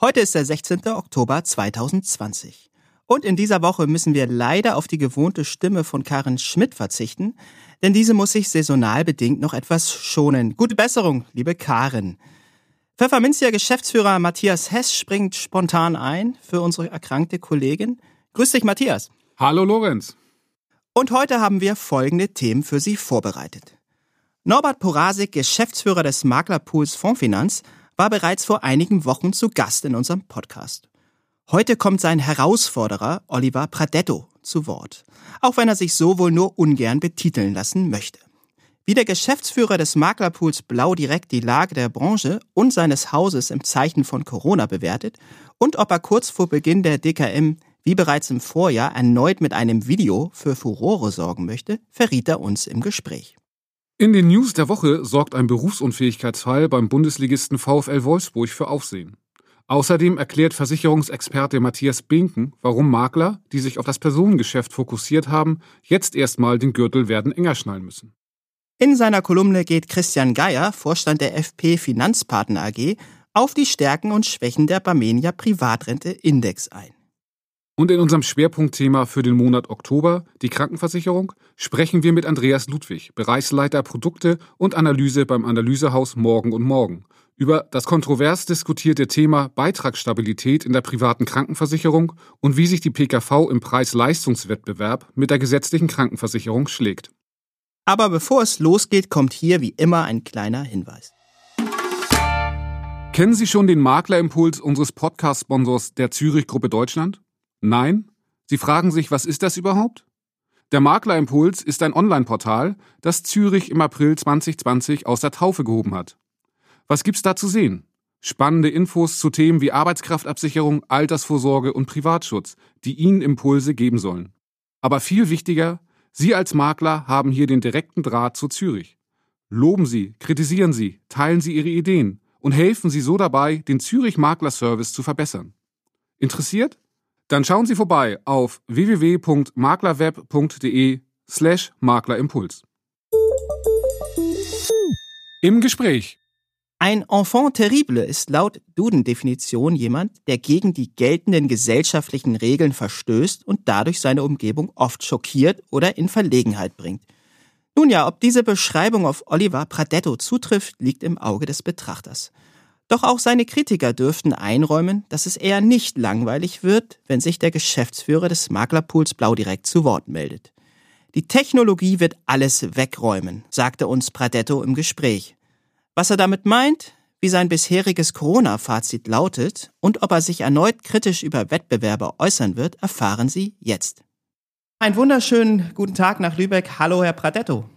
Heute ist der 16. Oktober 2020. Und in dieser Woche müssen wir leider auf die gewohnte Stimme von Karin Schmidt verzichten, denn diese muss sich saisonal bedingt noch etwas schonen. Gute Besserung, liebe Karin. Pfefferminzia Geschäftsführer Matthias Hess springt spontan ein für unsere erkrankte Kollegin. Grüß dich, Matthias. Hallo, Lorenz. Und heute haben wir folgende Themen für Sie vorbereitet. Norbert Porasik, Geschäftsführer des Maklerpools Fondsfinanz, war bereits vor einigen Wochen zu Gast in unserem Podcast. Heute kommt sein Herausforderer Oliver Pradetto zu Wort, auch wenn er sich so wohl nur ungern betiteln lassen möchte. Wie der Geschäftsführer des Maklerpools Blau direkt die Lage der Branche und seines Hauses im Zeichen von Corona bewertet und ob er kurz vor Beginn der DKM wie bereits im Vorjahr erneut mit einem Video für Furore sorgen möchte, verriet er uns im Gespräch. In den News der Woche sorgt ein Berufsunfähigkeitsfall beim Bundesligisten VfL Wolfsburg für Aufsehen. Außerdem erklärt Versicherungsexperte Matthias Binken, warum Makler, die sich auf das Personengeschäft fokussiert haben, jetzt erstmal den Gürtel werden enger schnallen müssen. In seiner Kolumne geht Christian Geier, Vorstand der FP Finanzpartner AG, auf die Stärken und Schwächen der Barmenia Privatrente Index ein. Und in unserem Schwerpunktthema für den Monat Oktober, die Krankenversicherung, sprechen wir mit Andreas Ludwig, Bereichsleiter Produkte und Analyse beim Analysehaus Morgen und Morgen, über das kontrovers diskutierte Thema Beitragsstabilität in der privaten Krankenversicherung und wie sich die PKV im Preis-Leistungswettbewerb mit der gesetzlichen Krankenversicherung schlägt. Aber bevor es losgeht, kommt hier wie immer ein kleiner Hinweis. Kennen Sie schon den Maklerimpuls unseres Podcast-Sponsors der Zürich Gruppe Deutschland? Nein? Sie fragen sich, was ist das überhaupt? Der Maklerimpuls ist ein Online-Portal, das Zürich im April 2020 aus der Taufe gehoben hat. Was gibt's da zu sehen? Spannende Infos zu Themen wie Arbeitskraftabsicherung, Altersvorsorge und Privatschutz, die Ihnen Impulse geben sollen. Aber viel wichtiger, Sie als Makler haben hier den direkten Draht zu Zürich. Loben Sie, kritisieren Sie, teilen Sie Ihre Ideen und helfen Sie so dabei, den Zürich Makler Service zu verbessern. Interessiert? Dann schauen Sie vorbei auf www.maklerweb.de slash Maklerimpuls. Im Gespräch. Ein Enfant terrible ist laut Duden-Definition jemand, der gegen die geltenden gesellschaftlichen Regeln verstößt und dadurch seine Umgebung oft schockiert oder in Verlegenheit bringt. Nun ja, ob diese Beschreibung auf Oliver Pradetto zutrifft, liegt im Auge des Betrachters. Doch auch seine Kritiker dürften einräumen, dass es eher nicht langweilig wird, wenn sich der Geschäftsführer des Maklerpools Blau direkt zu Wort meldet. Die Technologie wird alles wegräumen, sagte uns Pradetto im Gespräch. Was er damit meint, wie sein bisheriges Corona-Fazit lautet und ob er sich erneut kritisch über Wettbewerber äußern wird, erfahren Sie jetzt. Einen wunderschönen guten Tag nach Lübeck. Hallo, Herr Pradetto.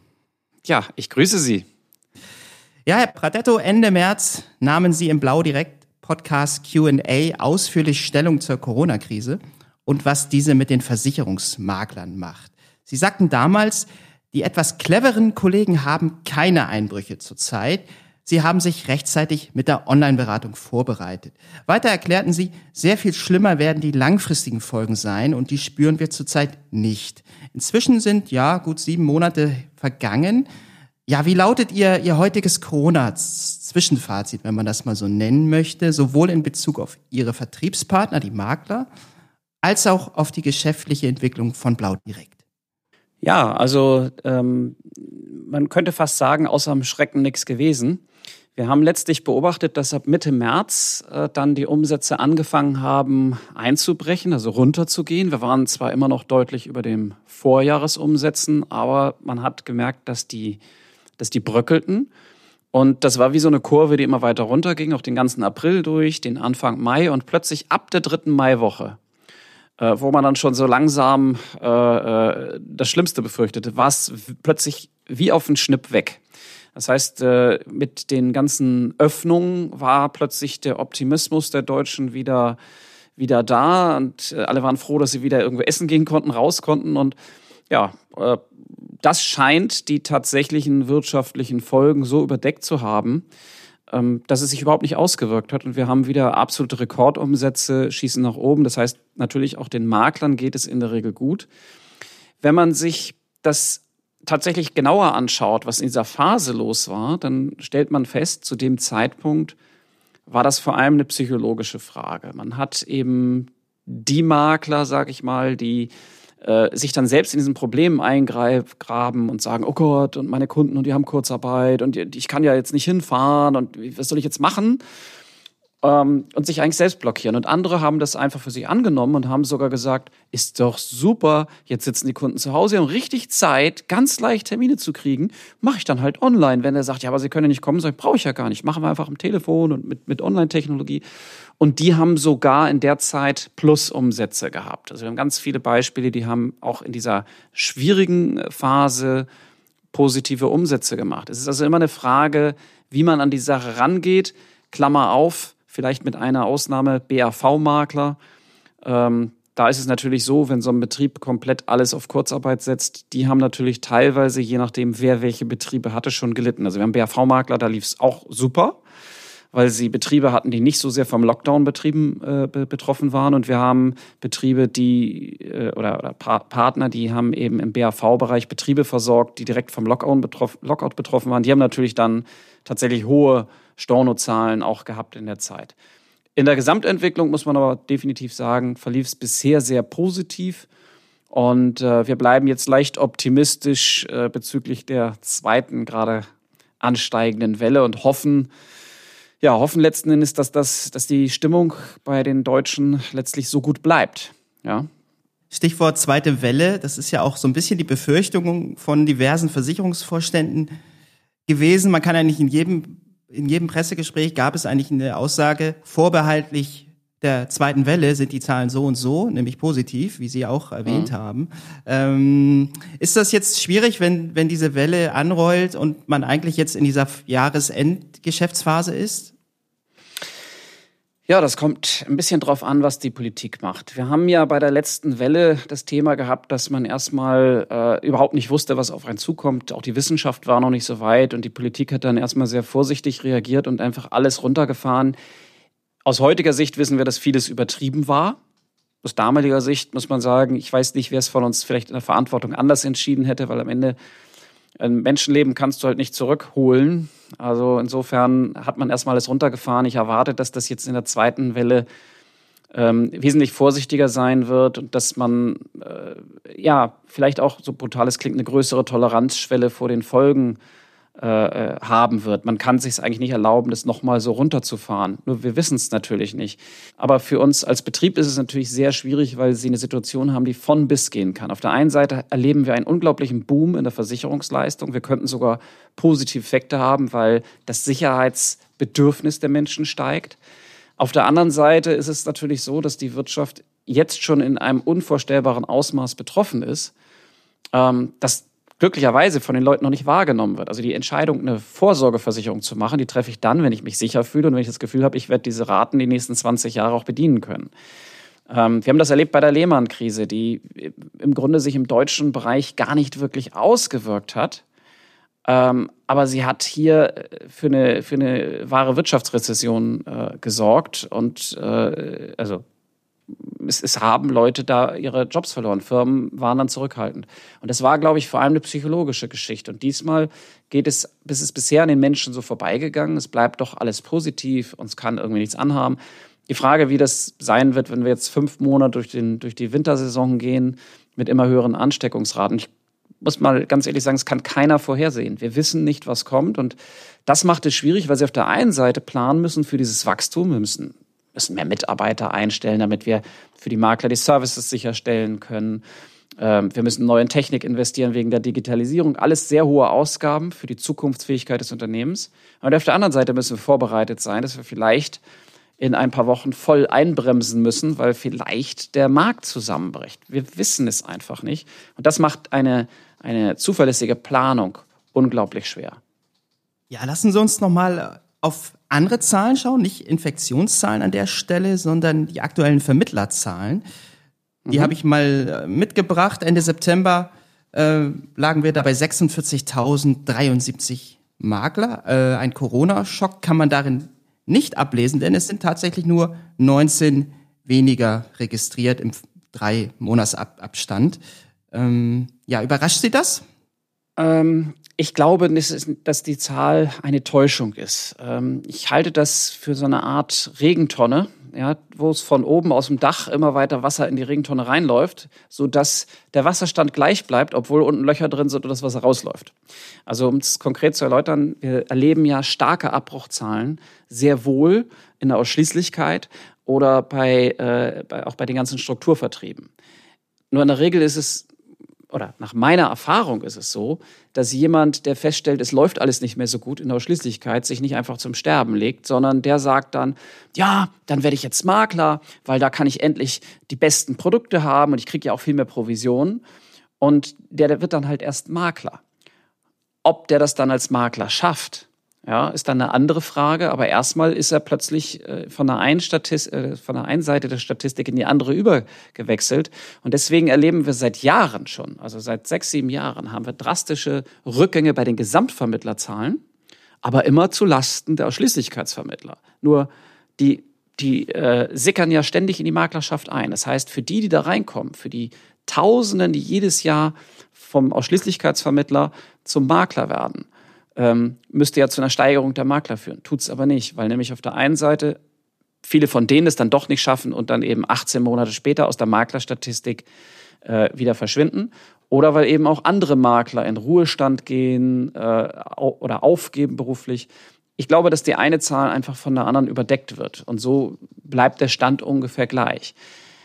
Ja, ich grüße Sie. Ja, Herr Pradetto, Ende März nahmen Sie im Blau direkt Podcast Q&A ausführlich Stellung zur Corona-Krise und was diese mit den Versicherungsmaklern macht. Sie sagten damals, die etwas cleveren Kollegen haben keine Einbrüche zurzeit. Sie haben sich rechtzeitig mit der Online-Beratung vorbereitet. Weiter erklärten Sie, sehr viel schlimmer werden die langfristigen Folgen sein und die spüren wir zurzeit nicht. Inzwischen sind ja gut sieben Monate vergangen. Ja, wie lautet Ihr, Ihr heutiges Corona-Zwischenfazit, wenn man das mal so nennen möchte, sowohl in Bezug auf Ihre Vertriebspartner, die Makler, als auch auf die geschäftliche Entwicklung von Blau direkt? Ja, also ähm, man könnte fast sagen, außer dem Schrecken nichts gewesen. Wir haben letztlich beobachtet, dass ab Mitte März äh, dann die Umsätze angefangen haben einzubrechen, also runterzugehen. Wir waren zwar immer noch deutlich über dem Vorjahresumsätzen, aber man hat gemerkt, dass die dass die bröckelten. Und das war wie so eine Kurve, die immer weiter runterging, auch den ganzen April durch, den Anfang Mai und plötzlich ab der dritten Maiwoche, äh, wo man dann schon so langsam äh, äh, das Schlimmste befürchtete, war es plötzlich wie auf den Schnipp weg. Das heißt, äh, mit den ganzen Öffnungen war plötzlich der Optimismus der Deutschen wieder wieder da und äh, alle waren froh, dass sie wieder irgendwo essen gehen konnten, raus konnten und ja, äh, das scheint die tatsächlichen wirtschaftlichen Folgen so überdeckt zu haben, ähm, dass es sich überhaupt nicht ausgewirkt hat. Und wir haben wieder absolute Rekordumsätze, schießen nach oben. Das heißt, natürlich auch den Maklern geht es in der Regel gut. Wenn man sich das tatsächlich genauer anschaut, was in dieser Phase los war, dann stellt man fest, zu dem Zeitpunkt war das vor allem eine psychologische Frage. Man hat eben die Makler, sag ich mal, die äh, sich dann selbst in diesen Problemen eingraben und sagen, oh Gott, und meine Kunden und die haben Kurzarbeit und ich kann ja jetzt nicht hinfahren und was soll ich jetzt machen? Ähm, und sich eigentlich selbst blockieren. Und andere haben das einfach für sich angenommen und haben sogar gesagt, ist doch super, jetzt sitzen die Kunden zu Hause, haben richtig Zeit, ganz leicht Termine zu kriegen, mache ich dann halt online. Wenn er sagt, ja, aber sie können ja nicht kommen, sage ich, brauche ich ja gar nicht, machen wir einfach am Telefon und mit, mit Online-Technologie. Und die haben sogar in der Zeit Plusumsätze gehabt. Also wir haben ganz viele Beispiele, die haben auch in dieser schwierigen Phase positive Umsätze gemacht. Es ist also immer eine Frage, wie man an die Sache rangeht. Klammer auf, vielleicht mit einer Ausnahme BAV-Makler. Ähm, da ist es natürlich so, wenn so ein Betrieb komplett alles auf Kurzarbeit setzt, die haben natürlich teilweise, je nachdem, wer welche Betriebe hatte, schon gelitten. Also wir haben BAV-Makler, da lief es auch super, weil sie Betriebe hatten, die nicht so sehr vom Lockdown betrieben, äh, betroffen waren. Und wir haben Betriebe, die äh, oder, oder pa Partner, die haben eben im BAV-Bereich Betriebe versorgt, die direkt vom Lockout, betroffen, Lockout betroffen waren. Die haben natürlich dann tatsächlich hohe Stornozahlen auch gehabt in der Zeit. In der Gesamtentwicklung muss man aber definitiv sagen, verlief es bisher sehr positiv. Und äh, wir bleiben jetzt leicht optimistisch äh, bezüglich der zweiten gerade ansteigenden Welle und hoffen, ja, hoffen letzten Endes, dass, das, dass die Stimmung bei den Deutschen letztlich so gut bleibt. Ja. Stichwort zweite Welle, das ist ja auch so ein bisschen die Befürchtung von diversen Versicherungsvorständen gewesen. Man kann ja nicht in jedem in jedem Pressegespräch gab es eigentlich eine Aussage, vorbehaltlich der zweiten Welle sind die Zahlen so und so, nämlich positiv, wie Sie auch erwähnt mhm. haben. Ähm, ist das jetzt schwierig, wenn, wenn diese Welle anrollt und man eigentlich jetzt in dieser Jahresendgeschäftsphase ist? Ja, das kommt ein bisschen drauf an, was die Politik macht. Wir haben ja bei der letzten Welle das Thema gehabt, dass man erstmal äh, überhaupt nicht wusste, was auf einen zukommt. Auch die Wissenschaft war noch nicht so weit und die Politik hat dann erstmal sehr vorsichtig reagiert und einfach alles runtergefahren. Aus heutiger Sicht wissen wir, dass vieles übertrieben war. Aus damaliger Sicht muss man sagen, ich weiß nicht, wer es von uns vielleicht in der Verantwortung anders entschieden hätte, weil am Ende ein Menschenleben kannst du halt nicht zurückholen. Also insofern hat man erstmal alles runtergefahren. Ich erwarte, dass das jetzt in der zweiten Welle ähm, wesentlich vorsichtiger sein wird und dass man äh, ja vielleicht auch so brutal es klingt eine größere Toleranzschwelle vor den Folgen äh, haben wird. Man kann sich es eigentlich nicht erlauben, das nochmal so runterzufahren. Nur wir wissen es natürlich nicht. Aber für uns als Betrieb ist es natürlich sehr schwierig, weil sie eine Situation haben, die von bis gehen kann. Auf der einen Seite erleben wir einen unglaublichen Boom in der Versicherungsleistung. Wir könnten sogar positive Effekte haben, weil das Sicherheitsbedürfnis der Menschen steigt. Auf der anderen Seite ist es natürlich so, dass die Wirtschaft jetzt schon in einem unvorstellbaren Ausmaß betroffen ist. Ähm, glücklicherweise von den Leuten noch nicht wahrgenommen wird. Also die Entscheidung, eine Vorsorgeversicherung zu machen, die treffe ich dann, wenn ich mich sicher fühle und wenn ich das Gefühl habe, ich werde diese Raten die nächsten 20 Jahre auch bedienen können. Ähm, wir haben das erlebt bei der Lehman-Krise, die im Grunde sich im deutschen Bereich gar nicht wirklich ausgewirkt hat. Ähm, aber sie hat hier für eine, für eine wahre Wirtschaftsrezession äh, gesorgt und äh, also es, es haben Leute da ihre Jobs verloren. Firmen waren dann zurückhaltend. Und das war, glaube ich, vor allem eine psychologische Geschichte. Und diesmal geht es, bis es bisher an den Menschen so vorbeigegangen. Es bleibt doch alles positiv, uns kann irgendwie nichts anhaben. Die Frage, wie das sein wird, wenn wir jetzt fünf Monate durch, den, durch die Wintersaison gehen mit immer höheren Ansteckungsraten. Ich muss mal ganz ehrlich sagen, es kann keiner vorhersehen. Wir wissen nicht, was kommt. Und das macht es schwierig, weil sie auf der einen Seite planen müssen für dieses Wachstum. Wir müssen müssen mehr Mitarbeiter einstellen, damit wir für die Makler die Services sicherstellen können. Ähm, wir müssen neu in Technik investieren wegen der Digitalisierung. Alles sehr hohe Ausgaben für die Zukunftsfähigkeit des Unternehmens. Und auf der anderen Seite müssen wir vorbereitet sein, dass wir vielleicht in ein paar Wochen voll einbremsen müssen, weil vielleicht der Markt zusammenbricht. Wir wissen es einfach nicht. Und das macht eine, eine zuverlässige Planung unglaublich schwer. Ja, lassen Sie uns nochmal auf andere Zahlen schauen, nicht Infektionszahlen an der Stelle, sondern die aktuellen Vermittlerzahlen. Die mhm. habe ich mal äh, mitgebracht. Ende September äh, lagen wir da bei 46.073 Makler. Äh, ein Corona-Schock kann man darin nicht ablesen, denn es sind tatsächlich nur 19 weniger registriert im drei Monatsabstand. Ähm, ja, überrascht Sie das? Ähm, ich glaube, dass die Zahl eine Täuschung ist. Ähm, ich halte das für so eine Art Regentonne, ja, wo es von oben aus dem Dach immer weiter Wasser in die Regentonne reinläuft, sodass der Wasserstand gleich bleibt, obwohl unten Löcher drin sind und das Wasser rausläuft. Also um es konkret zu erläutern, wir erleben ja starke Abbruchzahlen sehr wohl in der Ausschließlichkeit oder bei, äh, bei, auch bei den ganzen Strukturvertrieben. Nur in der Regel ist es oder nach meiner Erfahrung ist es so, dass jemand, der feststellt, es läuft alles nicht mehr so gut in der Ausschließlichkeit, sich nicht einfach zum Sterben legt, sondern der sagt dann, ja, dann werde ich jetzt Makler, weil da kann ich endlich die besten Produkte haben und ich kriege ja auch viel mehr Provisionen. Und der, der wird dann halt erst Makler. Ob der das dann als Makler schafft, ja, ist dann eine andere Frage. Aber erstmal ist er plötzlich äh, von, der einen äh, von der einen Seite der Statistik in die andere übergewechselt. Und deswegen erleben wir seit Jahren schon, also seit sechs, sieben Jahren, haben wir drastische Rückgänge bei den Gesamtvermittlerzahlen, aber immer zu Lasten der Ausschließlichkeitsvermittler. Nur die, die äh, sickern ja ständig in die Maklerschaft ein. Das heißt, für die, die da reinkommen, für die Tausenden, die jedes Jahr vom Ausschließlichkeitsvermittler zum Makler werden, ähm, müsste ja zu einer Steigerung der Makler führen. Tut es aber nicht, weil nämlich auf der einen Seite viele von denen es dann doch nicht schaffen und dann eben 18 Monate später aus der Maklerstatistik äh, wieder verschwinden. Oder weil eben auch andere Makler in Ruhestand gehen äh, oder aufgeben beruflich. Ich glaube, dass die eine Zahl einfach von der anderen überdeckt wird. Und so bleibt der Stand ungefähr gleich.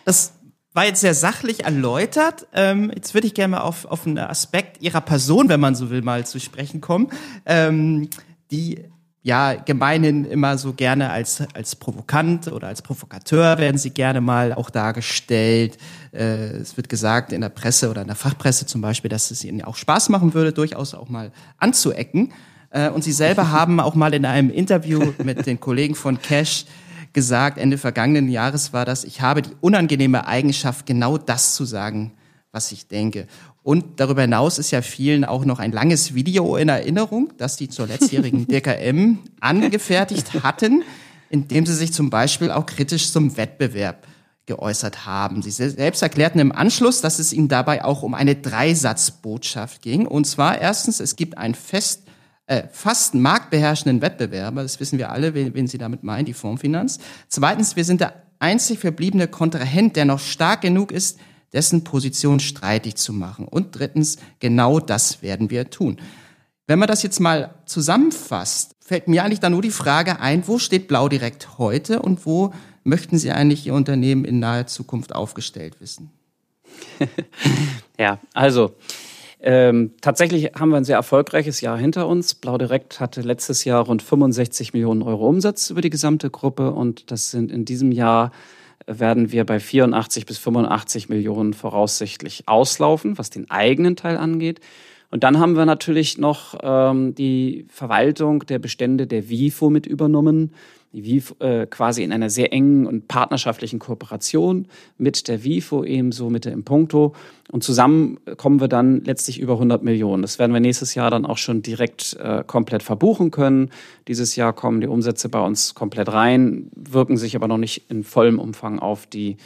Das war jetzt sehr sachlich erläutert. Ähm, jetzt würde ich gerne mal auf, auf einen Aspekt Ihrer Person, wenn man so will, mal zu sprechen kommen, ähm, die ja gemeinhin immer so gerne als, als provokant oder als Provokateur werden sie gerne mal auch dargestellt. Äh, es wird gesagt in der Presse oder in der Fachpresse zum Beispiel, dass es ihnen auch Spaß machen würde, durchaus auch mal anzuecken. Äh, und sie selber haben auch mal in einem Interview mit den Kollegen von Cash gesagt, Ende vergangenen Jahres war das, ich habe die unangenehme Eigenschaft, genau das zu sagen, was ich denke. Und darüber hinaus ist ja vielen auch noch ein langes Video in Erinnerung, das die zur letztjährigen DKM angefertigt hatten, in dem sie sich zum Beispiel auch kritisch zum Wettbewerb geäußert haben. Sie selbst erklärten im Anschluss, dass es ihnen dabei auch um eine Dreisatzbotschaft ging. Und zwar erstens, es gibt ein fest äh, fast marktbeherrschenden Wettbewerber, das wissen wir alle, wen, wen Sie damit meinen, die Fondsfinanz. Zweitens, wir sind der einzig verbliebene Kontrahent, der noch stark genug ist, dessen Position streitig zu machen. Und drittens, genau das werden wir tun. Wenn man das jetzt mal zusammenfasst, fällt mir eigentlich dann nur die Frage ein, wo steht Blau direkt heute und wo möchten Sie eigentlich Ihr Unternehmen in naher Zukunft aufgestellt wissen? ja, also ähm, tatsächlich haben wir ein sehr erfolgreiches Jahr hinter uns. Blau Direkt hatte letztes Jahr rund 65 Millionen Euro Umsatz über die gesamte Gruppe und das sind in diesem Jahr werden wir bei 84 bis 85 Millionen voraussichtlich auslaufen, was den eigenen Teil angeht. Und dann haben wir natürlich noch ähm, die Verwaltung der Bestände der WIFO mit übernommen wie äh, quasi in einer sehr engen und partnerschaftlichen Kooperation mit der WIFO, ebenso mit der Impunkto. Und zusammen kommen wir dann letztlich über 100 Millionen. Das werden wir nächstes Jahr dann auch schon direkt äh, komplett verbuchen können. Dieses Jahr kommen die Umsätze bei uns komplett rein, wirken sich aber noch nicht in vollem Umfang auf die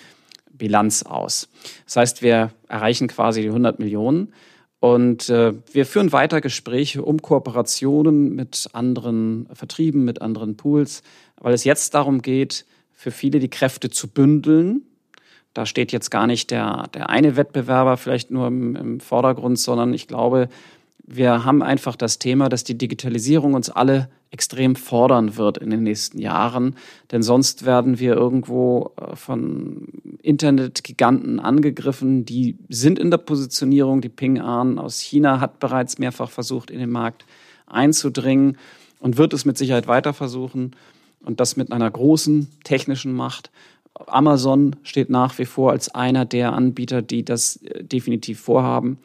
Bilanz aus. Das heißt, wir erreichen quasi die 100 Millionen. Und äh, wir führen weiter Gespräche um Kooperationen mit anderen Vertrieben, mit anderen Pools, weil es jetzt darum geht, für viele die Kräfte zu bündeln. Da steht jetzt gar nicht der, der eine Wettbewerber vielleicht nur im, im Vordergrund, sondern ich glaube, wir haben einfach das Thema, dass die Digitalisierung uns alle extrem fordern wird in den nächsten Jahren. Denn sonst werden wir irgendwo äh, von Internetgiganten angegriffen. Die sind in der Positionierung. Die Ping An aus China hat bereits mehrfach versucht, in den Markt einzudringen und wird es mit Sicherheit weiter versuchen. Und das mit einer großen technischen Macht. Amazon steht nach wie vor als einer der Anbieter, die das äh, definitiv vorhaben.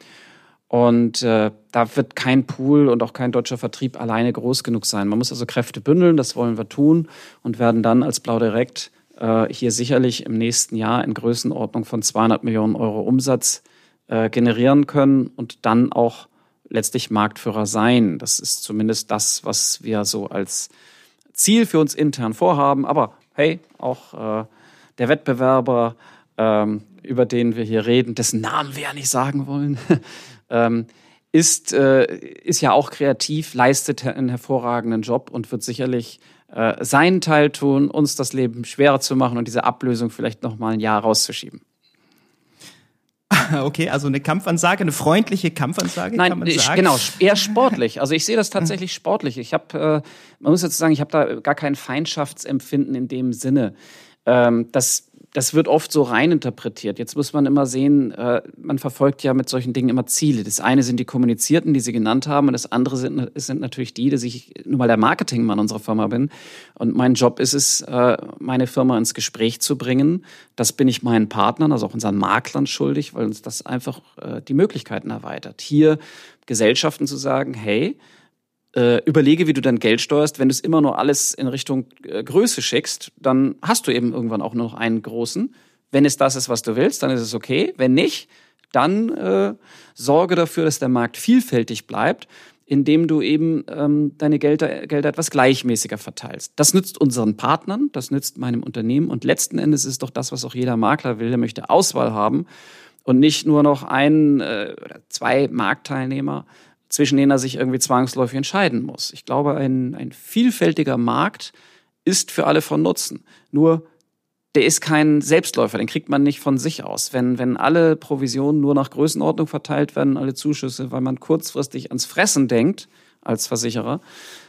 Und äh, da wird kein Pool und auch kein deutscher Vertrieb alleine groß genug sein. Man muss also Kräfte bündeln, das wollen wir tun und werden dann als Blau Direkt äh, hier sicherlich im nächsten Jahr in Größenordnung von 200 Millionen Euro Umsatz äh, generieren können und dann auch letztlich Marktführer sein. Das ist zumindest das, was wir so als Ziel für uns intern vorhaben. Aber hey, auch äh, der Wettbewerber, ähm, über den wir hier reden, dessen Namen wir ja nicht sagen wollen, ähm, ist, äh, ist ja auch kreativ, leistet einen hervorragenden Job und wird sicherlich äh, seinen Teil tun, uns das Leben schwerer zu machen und diese Ablösung vielleicht noch mal ein Jahr rauszuschieben. Okay, also eine Kampfansage, eine freundliche Kampfansage, Nein, kann man sagen. genau, eher sportlich. Also ich sehe das tatsächlich sportlich. Ich habe, äh, man muss jetzt sagen, ich habe da gar kein Feindschaftsempfinden in dem Sinne. Ähm, das das wird oft so reininterpretiert. Jetzt muss man immer sehen, äh, man verfolgt ja mit solchen Dingen immer Ziele. Das eine sind die Kommunizierten, die Sie genannt haben, und das andere sind, sind natürlich die, dass ich nun mal der Marketingmann unserer Firma bin. Und mein Job ist es, äh, meine Firma ins Gespräch zu bringen. Das bin ich meinen Partnern, also auch unseren Maklern schuldig, weil uns das einfach äh, die Möglichkeiten erweitert. Hier Gesellschaften zu sagen, hey, äh, überlege, wie du dein Geld steuerst. Wenn du es immer nur alles in Richtung äh, Größe schickst, dann hast du eben irgendwann auch nur noch einen großen. Wenn es das ist, was du willst, dann ist es okay. Wenn nicht, dann äh, sorge dafür, dass der Markt vielfältig bleibt, indem du eben ähm, deine Gelder, Gelder etwas gleichmäßiger verteilst. Das nützt unseren Partnern, das nützt meinem Unternehmen und letzten Endes ist doch das, was auch jeder Makler will. Der möchte Auswahl haben und nicht nur noch ein äh, oder zwei Marktteilnehmer zwischen denen er sich irgendwie zwangsläufig entscheiden muss. Ich glaube, ein, ein vielfältiger Markt ist für alle von Nutzen. Nur der ist kein Selbstläufer, den kriegt man nicht von sich aus. Wenn, wenn alle Provisionen nur nach Größenordnung verteilt werden, alle Zuschüsse, weil man kurzfristig ans Fressen denkt als Versicherer,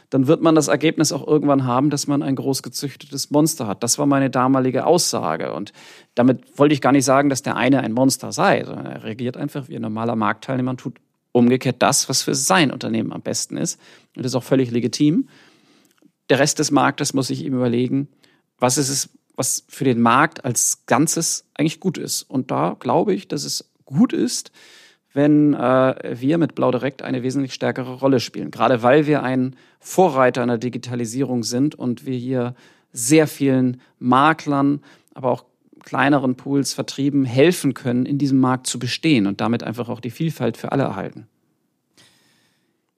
dann wird man das Ergebnis auch irgendwann haben, dass man ein großgezüchtetes Monster hat. Das war meine damalige Aussage. Und damit wollte ich gar nicht sagen, dass der eine ein Monster sei, sondern er reagiert einfach wie ein normaler Marktteilnehmer und tut umgekehrt das, was für sein Unternehmen am besten ist. Und das ist auch völlig legitim. Der Rest des Marktes muss sich eben überlegen, was ist es, was für den Markt als Ganzes eigentlich gut ist. Und da glaube ich, dass es gut ist, wenn äh, wir mit Blau Direkt eine wesentlich stärkere Rolle spielen. Gerade weil wir ein Vorreiter in der Digitalisierung sind und wir hier sehr vielen Maklern, aber auch kleineren Pools vertrieben helfen können, in diesem Markt zu bestehen und damit einfach auch die Vielfalt für alle erhalten.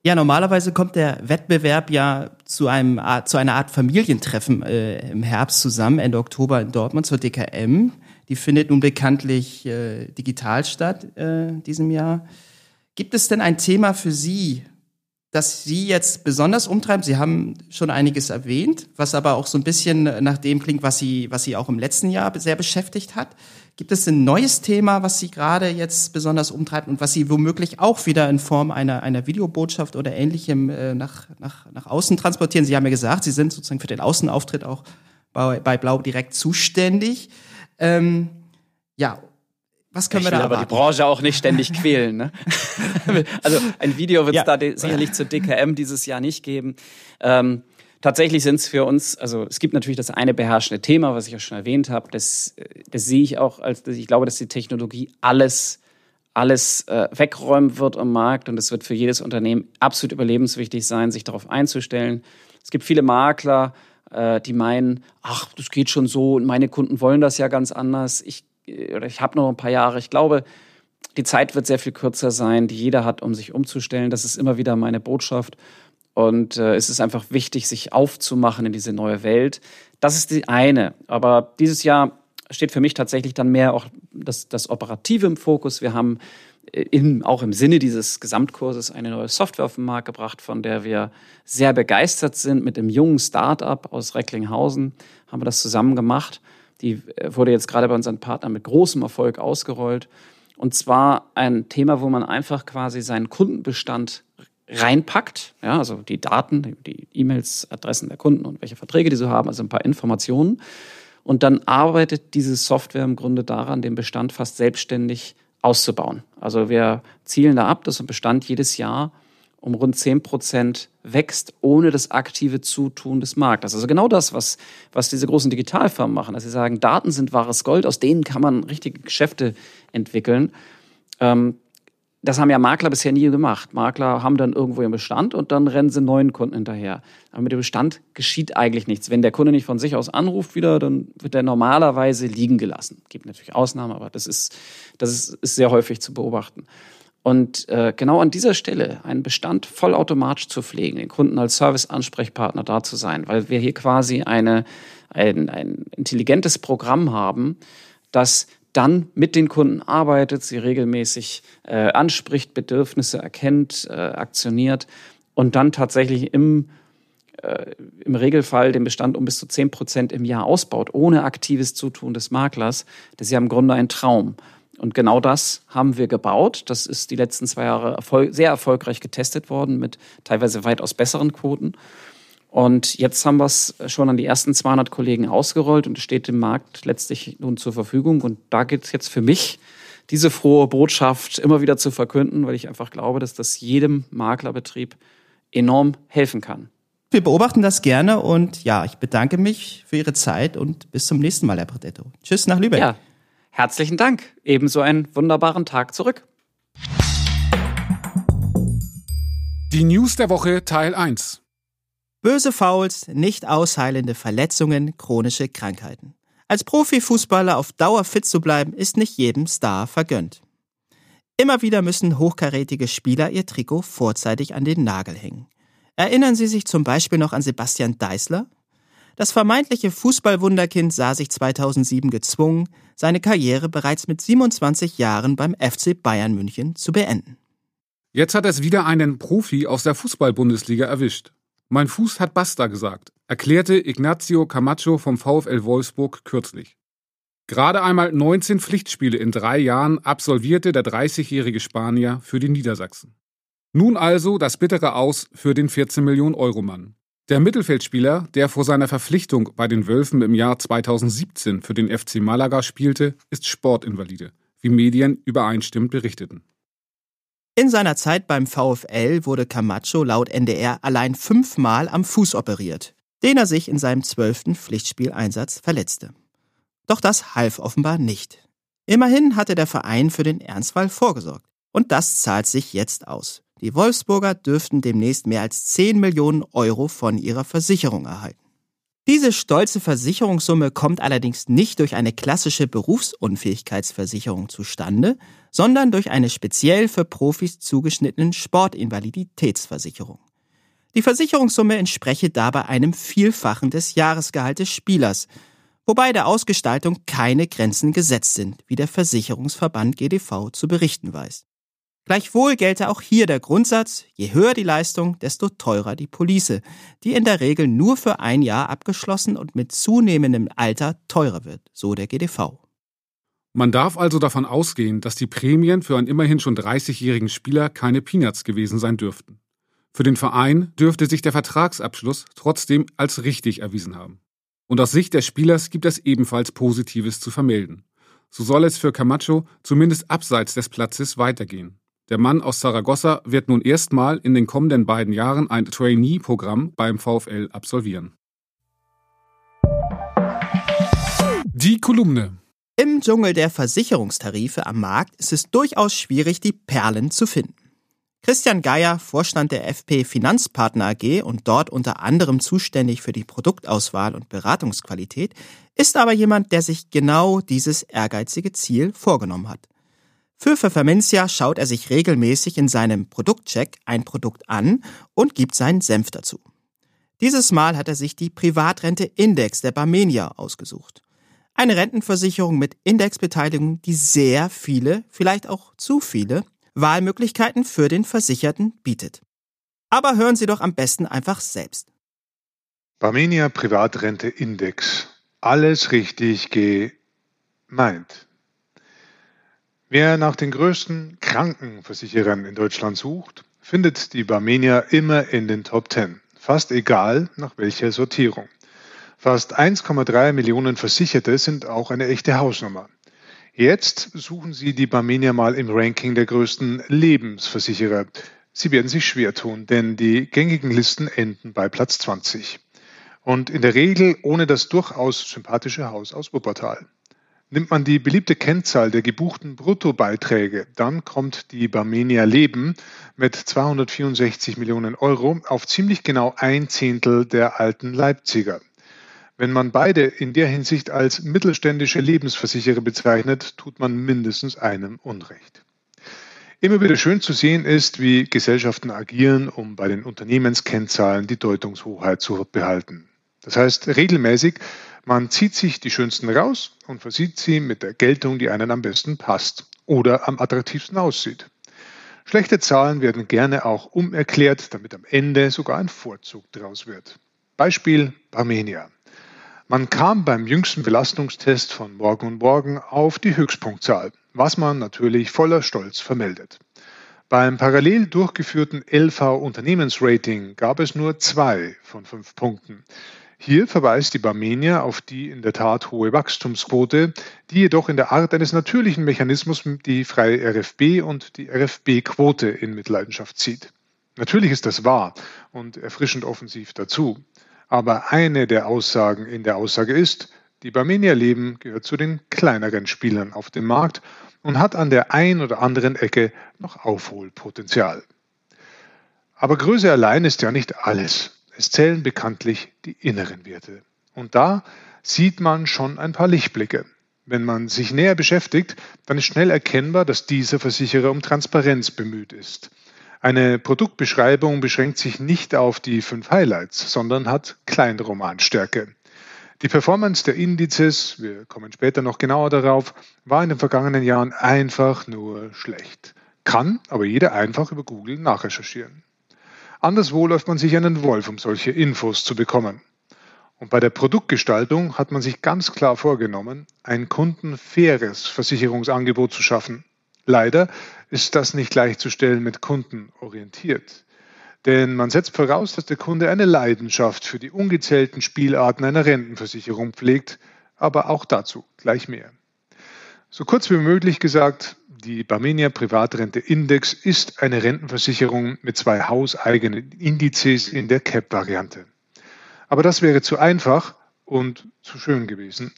Ja, normalerweise kommt der Wettbewerb ja zu einem zu einer Art Familientreffen äh, im Herbst zusammen, Ende Oktober in Dortmund zur DKM. Die findet nun bekanntlich äh, digital statt äh, diesem Jahr. Gibt es denn ein Thema für Sie, das Sie jetzt besonders umtreibt? Sie haben schon einiges erwähnt, was aber auch so ein bisschen nach dem klingt, was Sie, was Sie auch im letzten Jahr sehr beschäftigt hat. Gibt es ein neues Thema, was Sie gerade jetzt besonders umtreibt und was Sie womöglich auch wieder in Form einer, einer Videobotschaft oder ähnlichem äh, nach, nach, nach außen transportieren? Sie haben ja gesagt, Sie sind sozusagen für den Außenauftritt auch bei, bei Blau direkt zuständig. Ähm, ja, was können ich wir da will aber die Branche auch nicht ständig quälen. Ne? also ein Video wird es ja. da sicherlich zur DKM dieses Jahr nicht geben. Ähm, tatsächlich sind es für uns, also es gibt natürlich das eine beherrschende Thema, was ich ja schon erwähnt habe. Das, das sehe ich auch als, ich glaube, dass die Technologie alles alles äh, wegräumen wird am Markt und es wird für jedes Unternehmen absolut überlebenswichtig sein, sich darauf einzustellen. Es gibt viele Makler, äh, die meinen, ach, das geht schon so und meine Kunden wollen das ja ganz anders. Ich oder ich habe noch ein paar Jahre. Ich glaube, die Zeit wird sehr viel kürzer sein, die jeder hat, um sich umzustellen. Das ist immer wieder meine Botschaft. Und äh, es ist einfach wichtig, sich aufzumachen in diese neue Welt. Das ist die eine. Aber dieses Jahr steht für mich tatsächlich dann mehr auch das, das Operative im Fokus. Wir haben äh, in, auch im Sinne dieses Gesamtkurses eine neue Software auf den Markt gebracht, von der wir sehr begeistert sind. Mit einem jungen Start-up aus Recklinghausen haben wir das zusammen gemacht. Die äh, wurde jetzt gerade bei unseren Partnern mit großem Erfolg ausgerollt. Und zwar ein Thema, wo man einfach quasi seinen Kundenbestand reinpackt, ja, also die Daten, die E-Mails, Adressen der Kunden und welche Verträge die so haben, also ein paar Informationen. Und dann arbeitet diese Software im Grunde daran, den Bestand fast selbstständig auszubauen. Also wir zielen da ab, dass ein Bestand jedes Jahr um rund 10 Prozent wächst, ohne das aktive Zutun des Marktes. Also genau das, was, was diese großen Digitalfirmen machen, dass sie sagen, Daten sind wahres Gold, aus denen kann man richtige Geschäfte entwickeln. Ähm, das haben ja Makler bisher nie gemacht. Makler haben dann irgendwo ihren Bestand und dann rennen sie neuen Kunden hinterher. Aber mit dem Bestand geschieht eigentlich nichts. Wenn der Kunde nicht von sich aus anruft wieder, dann wird er normalerweise liegen gelassen. Gibt natürlich Ausnahmen, aber das ist, das ist, ist sehr häufig zu beobachten. Und äh, genau an dieser Stelle einen Bestand vollautomatisch zu pflegen, den Kunden als Service-Ansprechpartner da zu sein, weil wir hier quasi eine, ein, ein intelligentes Programm haben, das dann mit den Kunden arbeitet, sie regelmäßig äh, anspricht, Bedürfnisse erkennt, äh, aktioniert und dann tatsächlich im, äh, im Regelfall den Bestand um bis zu zehn Prozent im Jahr ausbaut, ohne aktives Zutun des Maklers. Das ist ja im Grunde ein Traum. Und genau das haben wir gebaut. Das ist die letzten zwei Jahre erfol sehr erfolgreich getestet worden mit teilweise weitaus besseren Quoten. Und jetzt haben wir es schon an die ersten 200 Kollegen ausgerollt und es steht dem Markt letztlich nun zur Verfügung. Und da geht es jetzt für mich, diese frohe Botschaft immer wieder zu verkünden, weil ich einfach glaube, dass das jedem Maklerbetrieb enorm helfen kann. Wir beobachten das gerne und ja, ich bedanke mich für Ihre Zeit und bis zum nächsten Mal, Herr Bredetto. Tschüss nach Lübeck. Ja, herzlichen Dank. Ebenso einen wunderbaren Tag zurück. Die News der Woche Teil 1. Böse Fouls, nicht ausheilende Verletzungen, chronische Krankheiten. Als Profifußballer auf Dauer fit zu bleiben, ist nicht jedem Star vergönnt. Immer wieder müssen hochkarätige Spieler ihr Trikot vorzeitig an den Nagel hängen. Erinnern Sie sich zum Beispiel noch an Sebastian Deißler? Das vermeintliche Fußballwunderkind sah sich 2007 gezwungen, seine Karriere bereits mit 27 Jahren beim FC Bayern München zu beenden. Jetzt hat es wieder einen Profi aus der Fußball-Bundesliga erwischt. Mein Fuß hat Basta gesagt, erklärte Ignacio Camacho vom VfL Wolfsburg kürzlich. Gerade einmal 19 Pflichtspiele in drei Jahren absolvierte der 30-jährige Spanier für die Niedersachsen. Nun also das bittere Aus für den 14 Millionen Euro Mann. Der Mittelfeldspieler, der vor seiner Verpflichtung bei den Wölfen im Jahr 2017 für den FC Malaga spielte, ist Sportinvalide, wie Medien übereinstimmend berichteten. In seiner Zeit beim VfL wurde Camacho laut NDR allein fünfmal am Fuß operiert, den er sich in seinem zwölften Pflichtspieleinsatz verletzte. Doch das half offenbar nicht. Immerhin hatte der Verein für den Ernstfall vorgesorgt. Und das zahlt sich jetzt aus. Die Wolfsburger dürften demnächst mehr als 10 Millionen Euro von ihrer Versicherung erhalten. Diese stolze Versicherungssumme kommt allerdings nicht durch eine klassische Berufsunfähigkeitsversicherung zustande, sondern durch eine speziell für Profis zugeschnittenen Sportinvaliditätsversicherung. Die Versicherungssumme entspreche dabei einem Vielfachen des Jahresgehalts des Spielers, wobei der Ausgestaltung keine Grenzen gesetzt sind, wie der Versicherungsverband GDV zu berichten weiß. Gleichwohl gelte auch hier der Grundsatz, je höher die Leistung, desto teurer die Police, die in der Regel nur für ein Jahr abgeschlossen und mit zunehmendem Alter teurer wird, so der GDV. Man darf also davon ausgehen, dass die Prämien für einen immerhin schon 30-jährigen Spieler keine Peanuts gewesen sein dürften. Für den Verein dürfte sich der Vertragsabschluss trotzdem als richtig erwiesen haben. Und aus Sicht des Spielers gibt es ebenfalls Positives zu vermelden. So soll es für Camacho zumindest abseits des Platzes weitergehen. Der Mann aus Saragossa wird nun erstmal in den kommenden beiden Jahren ein Trainee-Programm beim VfL absolvieren. Die Kolumne. Im Dschungel der Versicherungstarife am Markt ist es durchaus schwierig, die Perlen zu finden. Christian Geier, Vorstand der FP Finanzpartner AG und dort unter anderem zuständig für die Produktauswahl und Beratungsqualität, ist aber jemand, der sich genau dieses ehrgeizige Ziel vorgenommen hat. Für Pfefferminzia schaut er sich regelmäßig in seinem Produktcheck ein Produkt an und gibt seinen Senf dazu. Dieses Mal hat er sich die Privatrente Index der Barmenia ausgesucht. Eine Rentenversicherung mit Indexbeteiligung, die sehr viele, vielleicht auch zu viele, Wahlmöglichkeiten für den Versicherten bietet. Aber hören Sie doch am besten einfach selbst. Barmenia Privatrente Index. Alles richtig gemeint. Wer nach den größten Krankenversicherern in Deutschland sucht, findet die Barmenia immer in den Top 10, fast egal nach welcher Sortierung. Fast 1,3 Millionen Versicherte sind auch eine echte Hausnummer. Jetzt suchen Sie die Barmenia mal im Ranking der größten Lebensversicherer. Sie werden sich schwer tun, denn die gängigen Listen enden bei Platz 20. Und in der Regel ohne das durchaus sympathische Haus aus Wuppertal. Nimmt man die beliebte Kennzahl der gebuchten Bruttobeiträge, dann kommt die Barmenia Leben mit 264 Millionen Euro auf ziemlich genau ein Zehntel der alten Leipziger. Wenn man beide in der Hinsicht als mittelständische Lebensversicherer bezeichnet, tut man mindestens einem Unrecht. Immer wieder schön zu sehen ist, wie Gesellschaften agieren, um bei den Unternehmenskennzahlen die Deutungshoheit zu behalten. Das heißt regelmäßig man zieht sich die schönsten raus und versieht sie mit der Geltung, die einen am besten passt oder am attraktivsten aussieht. Schlechte Zahlen werden gerne auch umerklärt, damit am Ende sogar ein Vorzug daraus wird. Beispiel Armenia. Man kam beim jüngsten Belastungstest von Morgen und Morgen auf die Höchstpunktzahl, was man natürlich voller Stolz vermeldet. Beim parallel durchgeführten LV Unternehmensrating gab es nur zwei von fünf Punkten. Hier verweist die Barmenia auf die in der Tat hohe Wachstumsquote, die jedoch in der Art eines natürlichen Mechanismus die freie RFB und die RFB-Quote in Mitleidenschaft zieht. Natürlich ist das wahr und erfrischend offensiv dazu. Aber eine der Aussagen in der Aussage ist, die Barmenia Leben gehört zu den kleineren Spielern auf dem Markt und hat an der ein oder anderen Ecke noch Aufholpotenzial. Aber Größe allein ist ja nicht alles. Es zählen bekanntlich die inneren Werte. Und da sieht man schon ein paar Lichtblicke. Wenn man sich näher beschäftigt, dann ist schnell erkennbar, dass dieser Versicherer um Transparenz bemüht ist. Eine Produktbeschreibung beschränkt sich nicht auf die fünf Highlights, sondern hat Kleinromanstärke. Die Performance der Indizes, wir kommen später noch genauer darauf, war in den vergangenen Jahren einfach nur schlecht. Kann aber jeder einfach über Google nachrecherchieren. Anderswo läuft man sich einen Wolf, um solche Infos zu bekommen. Und bei der Produktgestaltung hat man sich ganz klar vorgenommen, ein kundenfaires Versicherungsangebot zu schaffen. Leider ist das nicht gleichzustellen mit kundenorientiert. Denn man setzt voraus, dass der Kunde eine Leidenschaft für die ungezählten Spielarten einer Rentenversicherung pflegt, aber auch dazu gleich mehr. So kurz wie möglich gesagt, die Barmenia Privatrente Index ist eine Rentenversicherung mit zwei hauseigenen Indizes in der CAP-Variante. Aber das wäre zu einfach und zu schön gewesen.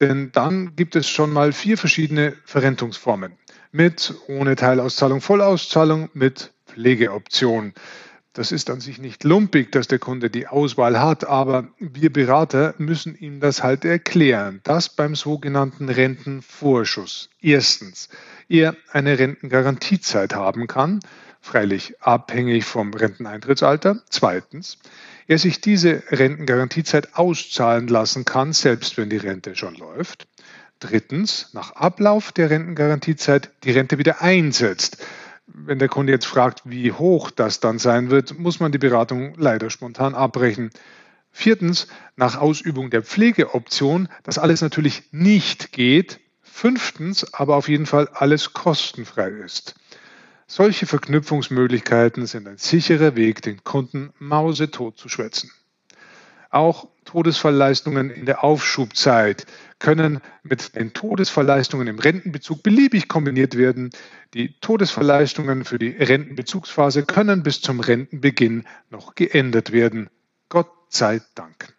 Denn dann gibt es schon mal vier verschiedene Verrentungsformen. Mit, ohne Teilauszahlung, Vollauszahlung, mit Pflegeoption. Das ist an sich nicht lumpig, dass der Kunde die Auswahl hat, aber wir Berater müssen ihm das halt erklären. Das beim sogenannten Rentenvorschuss. Erstens, er eine Rentengarantiezeit haben kann, freilich abhängig vom Renteneintrittsalter. Zweitens, er sich diese Rentengarantiezeit auszahlen lassen kann, selbst wenn die Rente schon läuft. Drittens, nach Ablauf der Rentengarantiezeit die Rente wieder einsetzt wenn der Kunde jetzt fragt, wie hoch das dann sein wird, muss man die Beratung leider spontan abbrechen. Viertens, nach Ausübung der Pflegeoption, dass alles natürlich nicht geht. Fünftens, aber auf jeden Fall alles kostenfrei ist. Solche Verknüpfungsmöglichkeiten sind ein sicherer Weg, den Kunden mausetot zu schwätzen. Auch Todesfallleistungen in der Aufschubzeit können mit den Todesfallleistungen im Rentenbezug beliebig kombiniert werden. Die Todesfallleistungen für die Rentenbezugsphase können bis zum Rentenbeginn noch geändert werden. Gott sei Dank.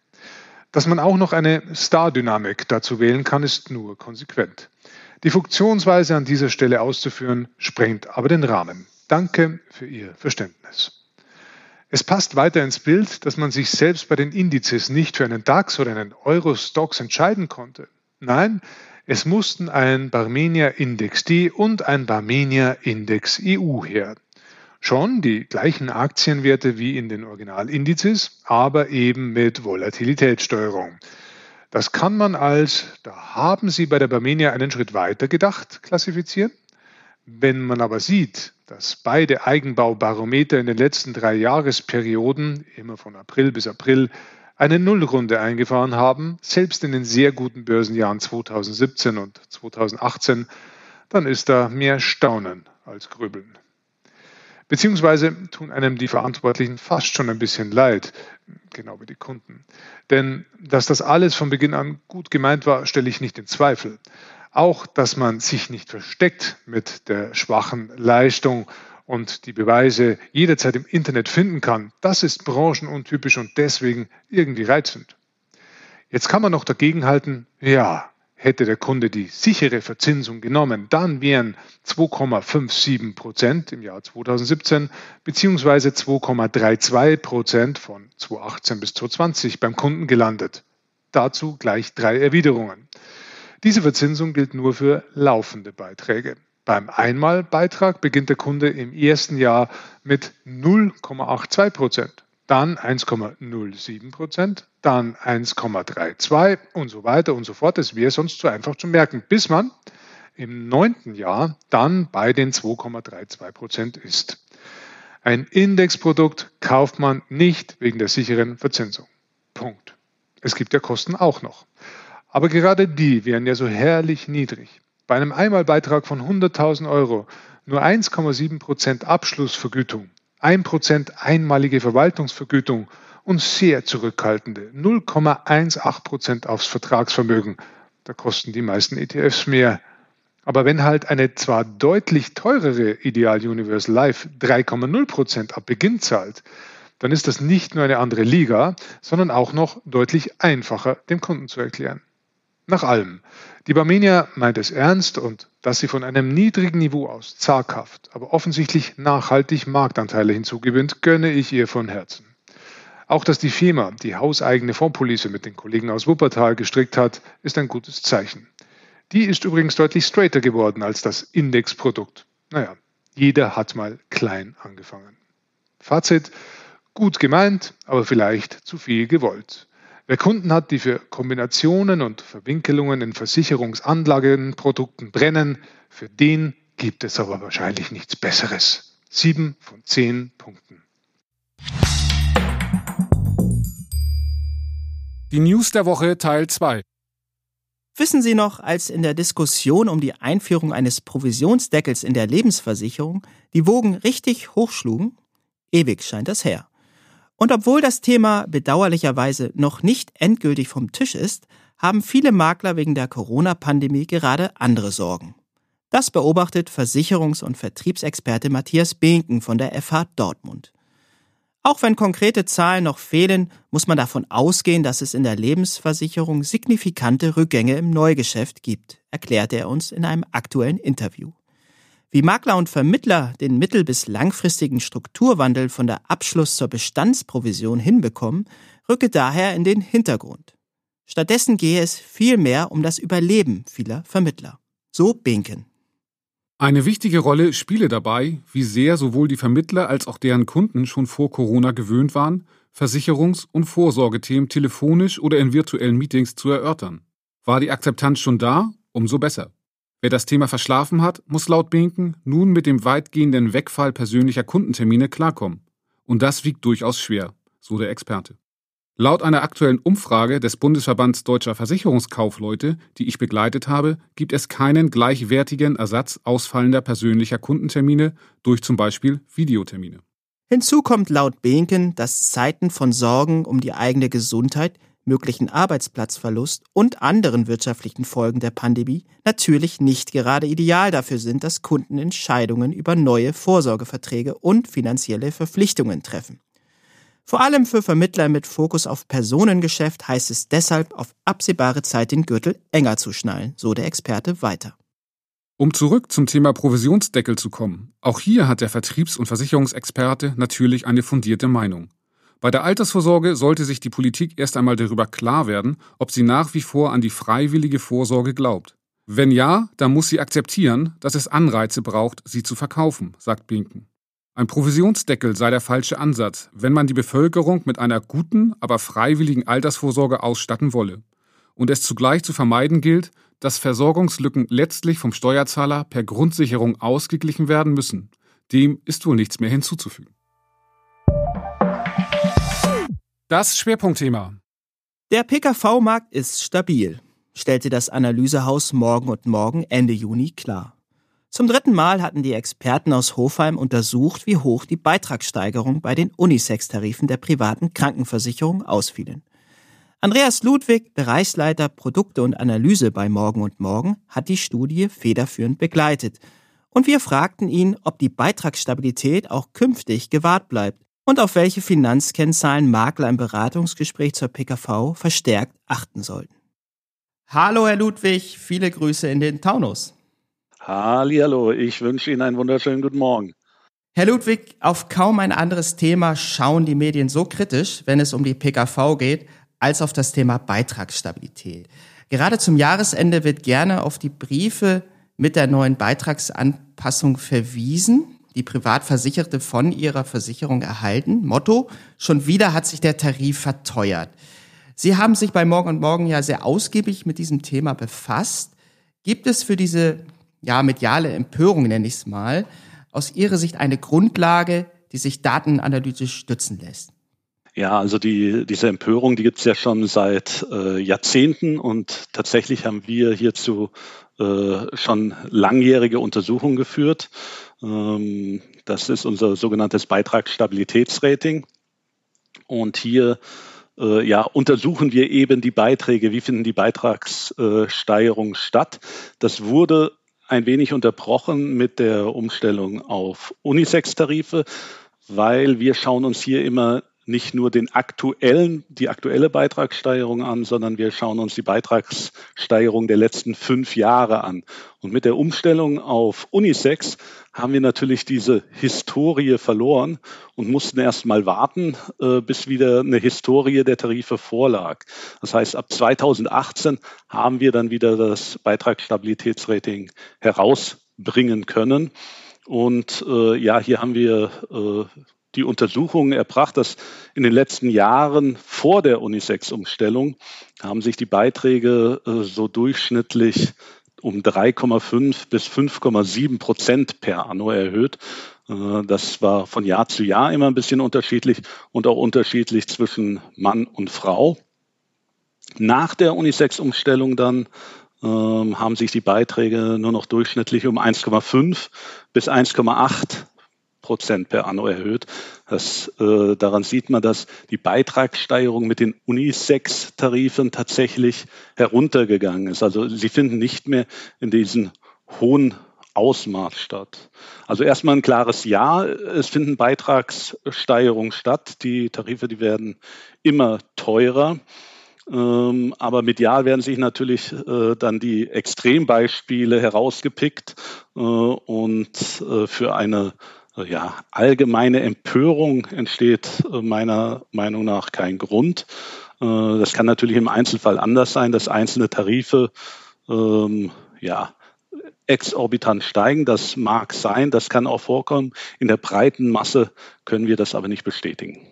Dass man auch noch eine Star-Dynamik dazu wählen kann, ist nur konsequent. Die Funktionsweise an dieser Stelle auszuführen, sprengt aber den Rahmen. Danke für Ihr Verständnis. Es passt weiter ins Bild, dass man sich selbst bei den Indizes nicht für einen DAX oder einen Euro-Stocks entscheiden konnte. Nein, es mussten ein Barmenia Index D und ein Barmenia Index EU her. Schon die gleichen Aktienwerte wie in den Originalindizes, aber eben mit Volatilitätssteuerung. Das kann man als, da haben Sie bei der Barmenia einen Schritt weiter gedacht, klassifizieren. Wenn man aber sieht, dass beide Eigenbaubarometer in den letzten drei Jahresperioden, immer von April bis April, eine Nullrunde eingefahren haben, selbst in den sehr guten Börsenjahren 2017 und 2018, dann ist da mehr Staunen als Grübeln. Beziehungsweise tun einem die Verantwortlichen fast schon ein bisschen leid, genau wie die Kunden. Denn dass das alles von Beginn an gut gemeint war, stelle ich nicht in Zweifel. Auch, dass man sich nicht versteckt mit der schwachen Leistung und die Beweise jederzeit im Internet finden kann, das ist branchenuntypisch und deswegen irgendwie reizend. Jetzt kann man noch dagegenhalten, ja, Hätte der Kunde die sichere Verzinsung genommen, dann wären 2,57 Prozent im Jahr 2017 bzw. 2,32 Prozent von 2018 bis 2020 beim Kunden gelandet. Dazu gleich drei Erwiderungen. Diese Verzinsung gilt nur für laufende Beiträge. Beim Einmalbeitrag beginnt der Kunde im ersten Jahr mit 0,82 Prozent dann 1,07 Prozent, dann 1,32 und so weiter und so fort. Das wäre sonst zu einfach zu merken, bis man im neunten Jahr dann bei den 2,32 Prozent ist. Ein Indexprodukt kauft man nicht wegen der sicheren Verzinsung. Punkt. Es gibt ja Kosten auch noch. Aber gerade die wären ja so herrlich niedrig. Bei einem Einmalbeitrag von 100.000 Euro nur 1,7 Prozent Abschlussvergütung 1% einmalige Verwaltungsvergütung und sehr zurückhaltende 0,18% aufs Vertragsvermögen. Da kosten die meisten ETFs mehr. Aber wenn halt eine zwar deutlich teurere Ideal Universal Life 3,0% ab Beginn zahlt, dann ist das nicht nur eine andere Liga, sondern auch noch deutlich einfacher dem Kunden zu erklären. Nach allem. Die Barmenia meint es ernst und dass sie von einem niedrigen Niveau aus zaghaft, aber offensichtlich nachhaltig Marktanteile hinzugewinnt, gönne ich ihr von Herzen. Auch dass die Firma die hauseigene Fondspolice mit den Kollegen aus Wuppertal gestrickt hat, ist ein gutes Zeichen. Die ist übrigens deutlich straighter geworden als das Indexprodukt. Naja, jeder hat mal klein angefangen. Fazit, gut gemeint, aber vielleicht zu viel gewollt. Wer Kunden hat, die für Kombinationen und Verwinkelungen in Versicherungsanlagenprodukten brennen, für den gibt es aber wahrscheinlich nichts Besseres. Sieben von zehn Punkten. Die News der Woche Teil 2. Wissen Sie noch, als in der Diskussion um die Einführung eines Provisionsdeckels in der Lebensversicherung die Wogen richtig hochschlugen? Ewig scheint das her. Und obwohl das Thema bedauerlicherweise noch nicht endgültig vom Tisch ist, haben viele Makler wegen der Corona-Pandemie gerade andere Sorgen. Das beobachtet Versicherungs- und Vertriebsexperte Matthias Behnken von der FH Dortmund. Auch wenn konkrete Zahlen noch fehlen, muss man davon ausgehen, dass es in der Lebensversicherung signifikante Rückgänge im Neugeschäft gibt, erklärte er uns in einem aktuellen Interview. Wie Makler und Vermittler den mittel- bis langfristigen Strukturwandel von der Abschluss zur Bestandsprovision hinbekommen, rücke daher in den Hintergrund. Stattdessen gehe es vielmehr um das Überleben vieler Vermittler. So Binken. Eine wichtige Rolle spiele dabei, wie sehr sowohl die Vermittler als auch deren Kunden schon vor Corona gewöhnt waren, Versicherungs- und Vorsorgethemen telefonisch oder in virtuellen Meetings zu erörtern. War die Akzeptanz schon da, umso besser. Wer das Thema verschlafen hat, muss laut Binken nun mit dem weitgehenden Wegfall persönlicher Kundentermine klarkommen. Und das wiegt durchaus schwer, so der Experte. Laut einer aktuellen Umfrage des Bundesverbands Deutscher Versicherungskaufleute, die ich begleitet habe, gibt es keinen gleichwertigen Ersatz ausfallender persönlicher Kundentermine durch zum Beispiel Videotermine. Hinzu kommt laut Behnken, dass Zeiten von Sorgen um die eigene Gesundheit möglichen Arbeitsplatzverlust und anderen wirtschaftlichen Folgen der Pandemie natürlich nicht gerade ideal dafür sind, dass Kunden Entscheidungen über neue Vorsorgeverträge und finanzielle Verpflichtungen treffen. Vor allem für Vermittler mit Fokus auf Personengeschäft heißt es deshalb, auf absehbare Zeit den Gürtel enger zu schnallen, so der Experte weiter. Um zurück zum Thema Provisionsdeckel zu kommen, auch hier hat der Vertriebs- und Versicherungsexperte natürlich eine fundierte Meinung. Bei der Altersvorsorge sollte sich die Politik erst einmal darüber klar werden, ob sie nach wie vor an die freiwillige Vorsorge glaubt. Wenn ja, dann muss sie akzeptieren, dass es Anreize braucht, sie zu verkaufen, sagt Binken. Ein Provisionsdeckel sei der falsche Ansatz, wenn man die Bevölkerung mit einer guten, aber freiwilligen Altersvorsorge ausstatten wolle. Und es zugleich zu vermeiden gilt, dass Versorgungslücken letztlich vom Steuerzahler per Grundsicherung ausgeglichen werden müssen. Dem ist wohl nichts mehr hinzuzufügen. Das Schwerpunktthema. Der PKV-Markt ist stabil, stellte das Analysehaus Morgen und Morgen Ende Juni klar. Zum dritten Mal hatten die Experten aus Hofheim untersucht, wie hoch die Beitragssteigerung bei den Unisex-Tarifen der privaten Krankenversicherung ausfielen. Andreas Ludwig, Bereichsleiter Produkte und Analyse bei Morgen und Morgen, hat die Studie federführend begleitet. Und wir fragten ihn, ob die Beitragsstabilität auch künftig gewahrt bleibt und auf welche Finanzkennzahlen Makler im Beratungsgespräch zur PKV verstärkt achten sollten. Hallo, Herr Ludwig, viele Grüße in den Taunus. Hallo, ich wünsche Ihnen einen wunderschönen guten Morgen. Herr Ludwig, auf kaum ein anderes Thema schauen die Medien so kritisch, wenn es um die PKV geht, als auf das Thema Beitragsstabilität. Gerade zum Jahresende wird gerne auf die Briefe mit der neuen Beitragsanpassung verwiesen, die Privatversicherte von ihrer Versicherung erhalten. Motto, schon wieder hat sich der Tarif verteuert. Sie haben sich bei Morgen und Morgen ja sehr ausgiebig mit diesem Thema befasst. Gibt es für diese ja, mediale Empörung, nenne ich es mal, aus Ihrer Sicht eine Grundlage, die sich datenanalytisch stützen lässt? Ja, also die, diese Empörung, die gibt es ja schon seit äh, Jahrzehnten und tatsächlich haben wir hierzu äh, schon langjährige Untersuchungen geführt. Ähm, das ist unser sogenanntes Beitragsstabilitätsrating. Und hier äh, ja, untersuchen wir eben die Beiträge, wie finden die Beitragssteigerungen statt. Das wurde ein wenig unterbrochen mit der Umstellung auf Unisex-Tarife, weil wir schauen uns hier immer nicht nur den aktuellen, die aktuelle Beitragssteigerung an, sondern wir schauen uns die Beitragssteigerung der letzten fünf Jahre an. Und mit der Umstellung auf Unisex haben wir natürlich diese Historie verloren und mussten erst mal warten, äh, bis wieder eine Historie der Tarife vorlag. Das heißt, ab 2018 haben wir dann wieder das Beitragsstabilitätsrating herausbringen können. Und äh, ja, hier haben wir äh, die Untersuchungen erbracht, dass in den letzten Jahren vor der Unisex-Umstellung haben sich die Beiträge äh, so durchschnittlich um 3,5 bis 5,7 Prozent per Anno erhöht. Äh, das war von Jahr zu Jahr immer ein bisschen unterschiedlich und auch unterschiedlich zwischen Mann und Frau. Nach der Unisex-Umstellung dann ähm, haben sich die Beiträge nur noch durchschnittlich um 1,5 bis 1,8 Prozent per anno erhöht. Das, äh, daran sieht man, dass die Beitragssteigerung mit den Unisex-Tarifen tatsächlich heruntergegangen ist. Also sie finden nicht mehr in diesen hohen Ausmaß statt. Also erstmal ein klares Ja. Es finden Beitragssteigerungen statt. Die Tarife, die werden immer teurer. Ähm, aber medial werden sich natürlich äh, dann die Extrembeispiele herausgepickt äh, und äh, für eine ja, allgemeine Empörung entsteht äh, meiner Meinung nach kein Grund. Äh, das kann natürlich im Einzelfall anders sein, dass einzelne Tarife ähm, ja, exorbitant steigen. Das mag sein, das kann auch vorkommen. In der breiten Masse können wir das aber nicht bestätigen.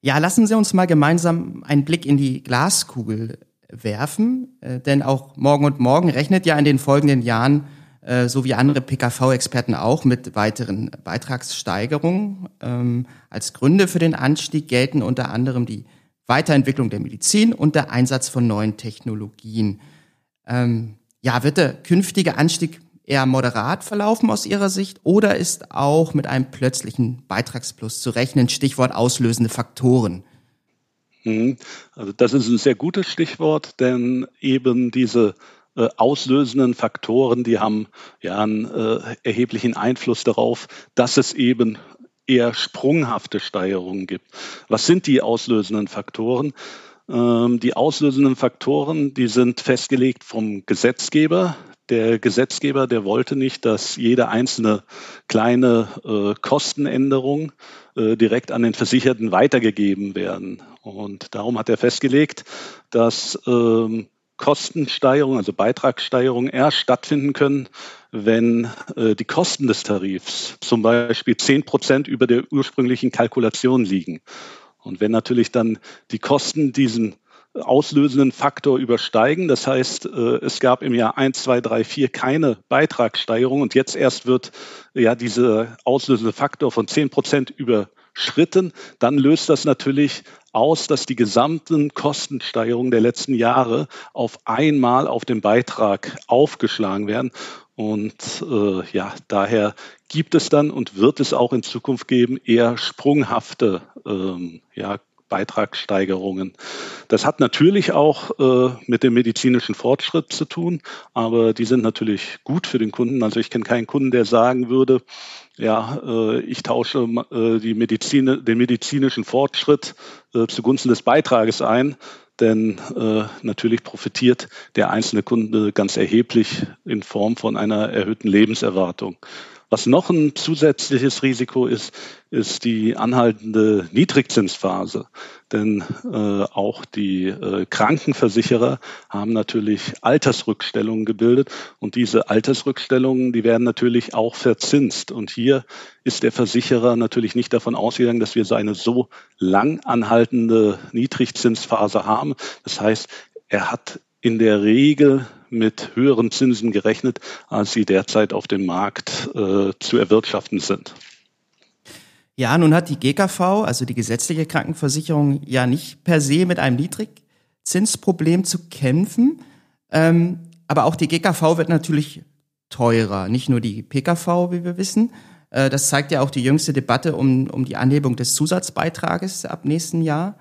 Ja, lassen Sie uns mal gemeinsam einen Blick in die Glaskugel werfen, äh, denn auch morgen und morgen rechnet ja in den folgenden Jahren so wie andere PKV-Experten auch mit weiteren Beitragssteigerungen. Ähm, als Gründe für den Anstieg gelten unter anderem die Weiterentwicklung der Medizin und der Einsatz von neuen Technologien. Ähm, ja, wird der künftige Anstieg eher moderat verlaufen aus Ihrer Sicht oder ist auch mit einem plötzlichen Beitragsplus zu rechnen? Stichwort auslösende Faktoren. Mhm. Also das ist ein sehr gutes Stichwort, denn eben diese äh, auslösenden Faktoren, die haben ja einen äh, erheblichen Einfluss darauf, dass es eben eher sprunghafte Steigerungen gibt. Was sind die auslösenden Faktoren? Ähm, die auslösenden Faktoren, die sind festgelegt vom Gesetzgeber. Der Gesetzgeber, der wollte nicht, dass jede einzelne kleine äh, Kostenänderung äh, direkt an den Versicherten weitergegeben werden. Und darum hat er festgelegt, dass ähm, Kostensteigerung, also Beitragssteigerung erst stattfinden können, wenn äh, die Kosten des Tarifs zum Beispiel zehn Prozent über der ursprünglichen Kalkulation liegen. Und wenn natürlich dann die Kosten diesen auslösenden Faktor übersteigen. Das heißt, äh, es gab im Jahr 1, 2, 3, 4 keine Beitragssteigerung und jetzt erst wird ja dieser auslösende Faktor von 10 Prozent überschritten, dann löst das natürlich aus, dass die gesamten Kostensteigerungen der letzten Jahre auf einmal auf den Beitrag aufgeschlagen werden. Und äh, ja, daher gibt es dann und wird es auch in Zukunft geben eher sprunghafte ähm, ja, Beitragssteigerungen. Das hat natürlich auch äh, mit dem medizinischen Fortschritt zu tun, aber die sind natürlich gut für den Kunden. Also ich kenne keinen Kunden, der sagen würde, ja, äh, ich tausche äh, die Medizin, den medizinischen Fortschritt äh, zugunsten des Beitrages ein. denn natürlich profitiert der einzelne Kunde ganz erheblich in Form von einer erhöhten Lebenserwartung. Was noch ein zusätzliches Risiko ist, ist die anhaltende Niedrigzinsphase. Denn äh, auch die äh, Krankenversicherer haben natürlich Altersrückstellungen gebildet und diese Altersrückstellungen, die werden natürlich auch verzinst. Und hier ist der Versicherer natürlich nicht davon ausgegangen, dass wir so eine so lang anhaltende Niedrigzinsphase haben. Das heißt, er hat in der Regel mit höheren Zinsen gerechnet, als sie derzeit auf dem Markt äh, zu erwirtschaften sind. Ja, nun hat die GKV, also die gesetzliche Krankenversicherung, ja nicht per se mit einem Niedrigzinsproblem zu kämpfen. Ähm, aber auch die GKV wird natürlich teurer, nicht nur die PKV, wie wir wissen. Äh, das zeigt ja auch die jüngste Debatte um, um die Anhebung des Zusatzbeitrages ab nächsten Jahr.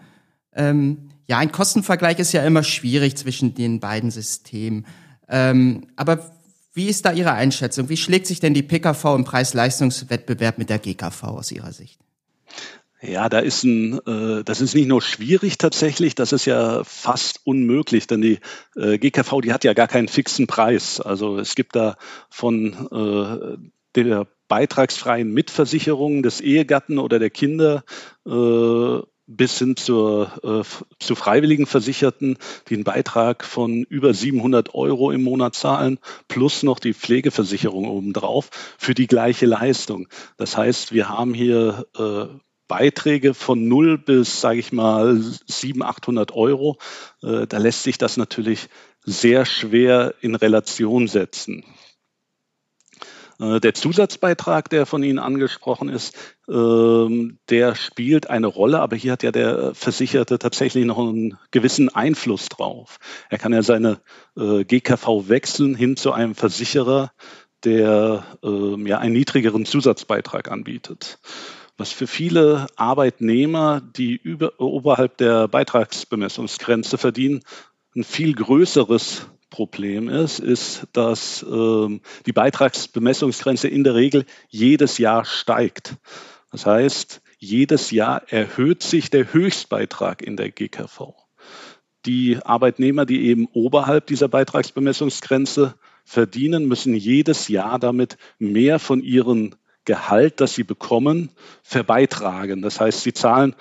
Ähm, ja, ein Kostenvergleich ist ja immer schwierig zwischen den beiden Systemen. Ähm, aber wie ist da Ihre Einschätzung? Wie schlägt sich denn die PKV im Preis-Leistungswettbewerb mit der GKV aus Ihrer Sicht? Ja, da ist ein, äh, das ist nicht nur schwierig tatsächlich, das ist ja fast unmöglich, denn die äh, GKV, die hat ja gar keinen fixen Preis. Also es gibt da von äh, der beitragsfreien Mitversicherung des Ehegatten oder der Kinder bis hin zur, äh, zu freiwilligen Versicherten, die einen Beitrag von über 700 Euro im Monat zahlen, plus noch die Pflegeversicherung obendrauf für die gleiche Leistung. Das heißt, wir haben hier äh, Beiträge von 0 bis, sage ich mal, 700, 800 Euro. Äh, da lässt sich das natürlich sehr schwer in Relation setzen. Äh, der Zusatzbeitrag, der von Ihnen angesprochen ist, ähm, der spielt eine Rolle, aber hier hat ja der Versicherte tatsächlich noch einen gewissen Einfluss drauf. Er kann ja seine äh, GKV wechseln hin zu einem Versicherer, der ähm, ja einen niedrigeren Zusatzbeitrag anbietet was für viele Arbeitnehmer, die über, oberhalb der Beitragsbemessungsgrenze verdienen, ein viel größeres Problem ist, ist, dass ähm, die Beitragsbemessungsgrenze in der Regel jedes Jahr steigt. Das heißt, jedes Jahr erhöht sich der Höchstbeitrag in der GKV. Die Arbeitnehmer, die eben oberhalb dieser Beitragsbemessungsgrenze verdienen, müssen jedes Jahr damit mehr von ihrem Gehalt, das sie bekommen, verbeitragen. Das heißt, sie zahlen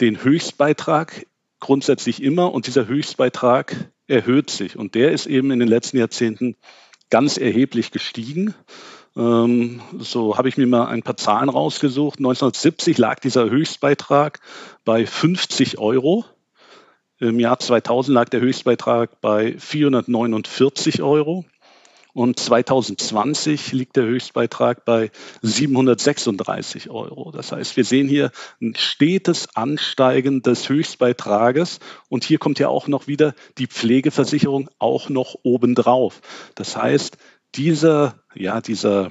den Höchstbeitrag grundsätzlich immer und dieser Höchstbeitrag erhöht sich. Und der ist eben in den letzten Jahrzehnten ganz erheblich gestiegen. Ähm, so habe ich mir mal ein paar Zahlen rausgesucht. 1970 lag dieser Höchstbeitrag bei 50 Euro. Im Jahr 2000 lag der Höchstbeitrag bei 449 Euro. Und 2020 liegt der Höchstbeitrag bei 736 Euro. Das heißt, wir sehen hier ein stetes Ansteigen des Höchstbeitrages. Und hier kommt ja auch noch wieder die Pflegeversicherung auch noch obendrauf. Das heißt, dieser, ja, dieser,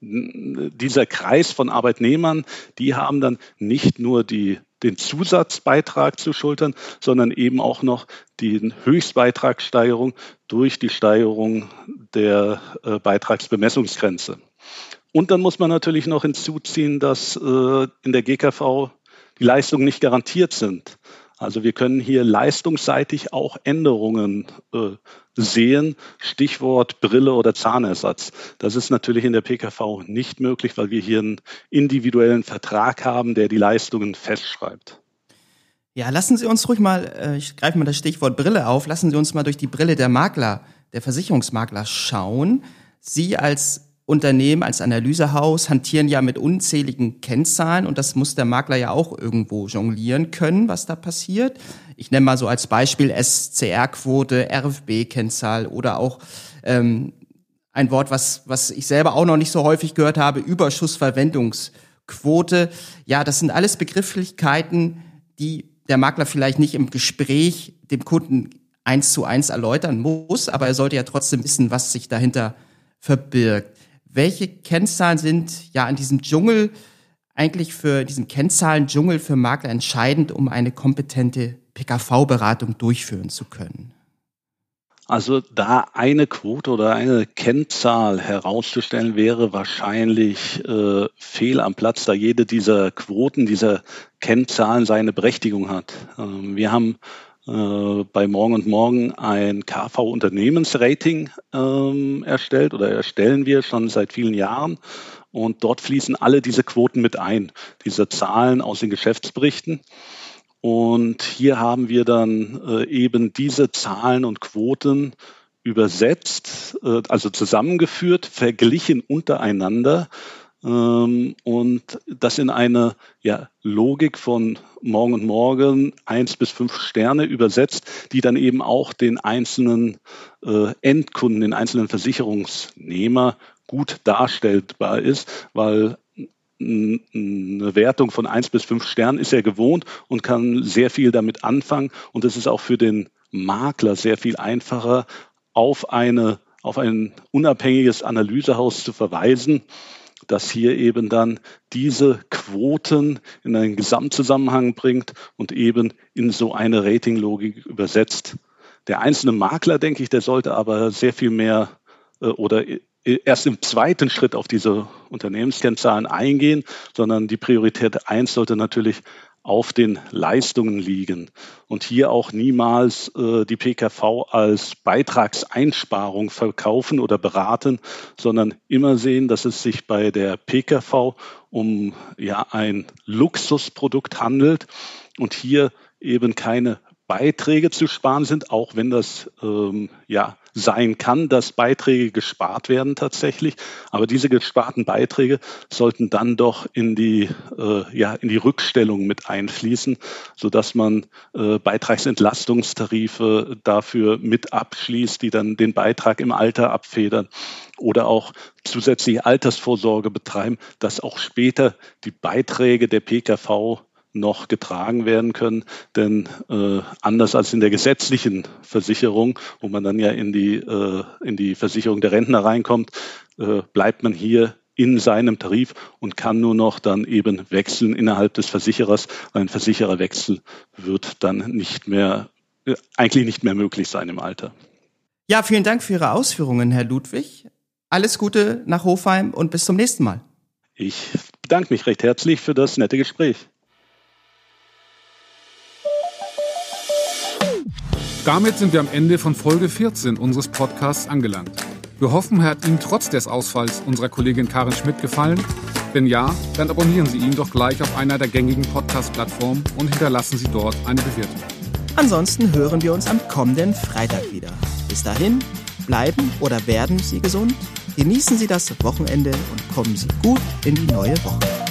dieser Kreis von Arbeitnehmern, die haben dann nicht nur die den Zusatzbeitrag zu schultern, sondern eben auch noch die Höchstbeitragssteigerung durch die Steigerung der äh, Beitragsbemessungsgrenze. Und dann muss man natürlich noch hinzuziehen, dass äh, in der GKV die Leistungen nicht garantiert sind. Also wir können hier leistungsseitig auch Änderungen äh, sehen. Stichwort Brille oder Zahnersatz. Das ist natürlich in der PKV nicht möglich, weil wir hier einen individuellen Vertrag haben, der die Leistungen festschreibt. Ja, lassen Sie uns ruhig mal, äh, ich greife mal das Stichwort Brille auf, lassen Sie uns mal durch die Brille der Makler, der Versicherungsmakler schauen. Sie als Unternehmen als Analysehaus hantieren ja mit unzähligen Kennzahlen und das muss der Makler ja auch irgendwo jonglieren können, was da passiert. Ich nenne mal so als Beispiel SCR-Quote, RFB-Kennzahl oder auch ähm, ein Wort, was, was ich selber auch noch nicht so häufig gehört habe, Überschussverwendungsquote. Ja, das sind alles Begrifflichkeiten, die der Makler vielleicht nicht im Gespräch dem Kunden eins zu eins erläutern muss, aber er sollte ja trotzdem wissen, was sich dahinter verbirgt welche Kennzahlen sind ja in diesem Dschungel eigentlich für diesen Kennzahlen-Dschungel für Makler entscheidend, um eine kompetente PKV-Beratung durchführen zu können? Also da eine Quote oder eine Kennzahl herauszustellen, wäre wahrscheinlich äh, fehl am Platz, da jede dieser Quoten, dieser Kennzahlen seine Berechtigung hat. Ähm, wir haben äh, bei Morgen und Morgen ein KV-Unternehmensrating ähm, erstellt oder erstellen wir schon seit vielen Jahren. Und dort fließen alle diese Quoten mit ein, diese Zahlen aus den Geschäftsberichten. Und hier haben wir dann äh, eben diese Zahlen und Quoten übersetzt, äh, also zusammengeführt, verglichen untereinander ähm, und das in eine ja, Logik von morgen und morgen eins bis fünf Sterne übersetzt, die dann eben auch den einzelnen äh, Endkunden, den einzelnen Versicherungsnehmer gut darstellbar ist, weil eine Wertung von eins bis fünf Sternen ist er gewohnt und kann sehr viel damit anfangen. Und es ist auch für den Makler sehr viel einfacher, auf eine auf ein unabhängiges Analysehaus zu verweisen, das hier eben dann diese Quoten in einen Gesamtzusammenhang bringt und eben in so eine Ratinglogik übersetzt. Der einzelne Makler, denke ich, der sollte aber sehr viel mehr äh, oder erst im zweiten Schritt auf diese Unternehmenskennzahlen eingehen, sondern die Priorität eins sollte natürlich auf den Leistungen liegen und hier auch niemals äh, die PKV als Beitragseinsparung verkaufen oder beraten, sondern immer sehen, dass es sich bei der PKV um ja ein Luxusprodukt handelt und hier eben keine Beiträge zu sparen sind, auch wenn das ähm, ja sein kann, dass Beiträge gespart werden tatsächlich. Aber diese gesparten Beiträge sollten dann doch in die, äh, ja, in die Rückstellung mit einfließen, sodass man äh, Beitragsentlastungstarife dafür mit abschließt, die dann den Beitrag im Alter abfedern oder auch zusätzliche Altersvorsorge betreiben, dass auch später die Beiträge der PKV noch getragen werden können. Denn äh, anders als in der gesetzlichen Versicherung, wo man dann ja in die, äh, in die Versicherung der Rentner reinkommt, äh, bleibt man hier in seinem Tarif und kann nur noch dann eben wechseln innerhalb des Versicherers. Ein Versichererwechsel wird dann nicht mehr, äh, eigentlich nicht mehr möglich sein im Alter. Ja, vielen Dank für Ihre Ausführungen, Herr Ludwig. Alles Gute nach Hofheim und bis zum nächsten Mal. Ich bedanke mich recht herzlich für das nette Gespräch. Damit sind wir am Ende von Folge 14 unseres Podcasts angelangt. Wir hoffen, er hat Ihnen trotz des Ausfalls unserer Kollegin Karin Schmidt gefallen. Wenn ja, dann abonnieren Sie ihn doch gleich auf einer der gängigen Podcast-Plattformen und hinterlassen Sie dort eine Bewertung. Ansonsten hören wir uns am kommenden Freitag wieder. Bis dahin, bleiben oder werden Sie gesund, genießen Sie das Wochenende und kommen Sie gut in die neue Woche.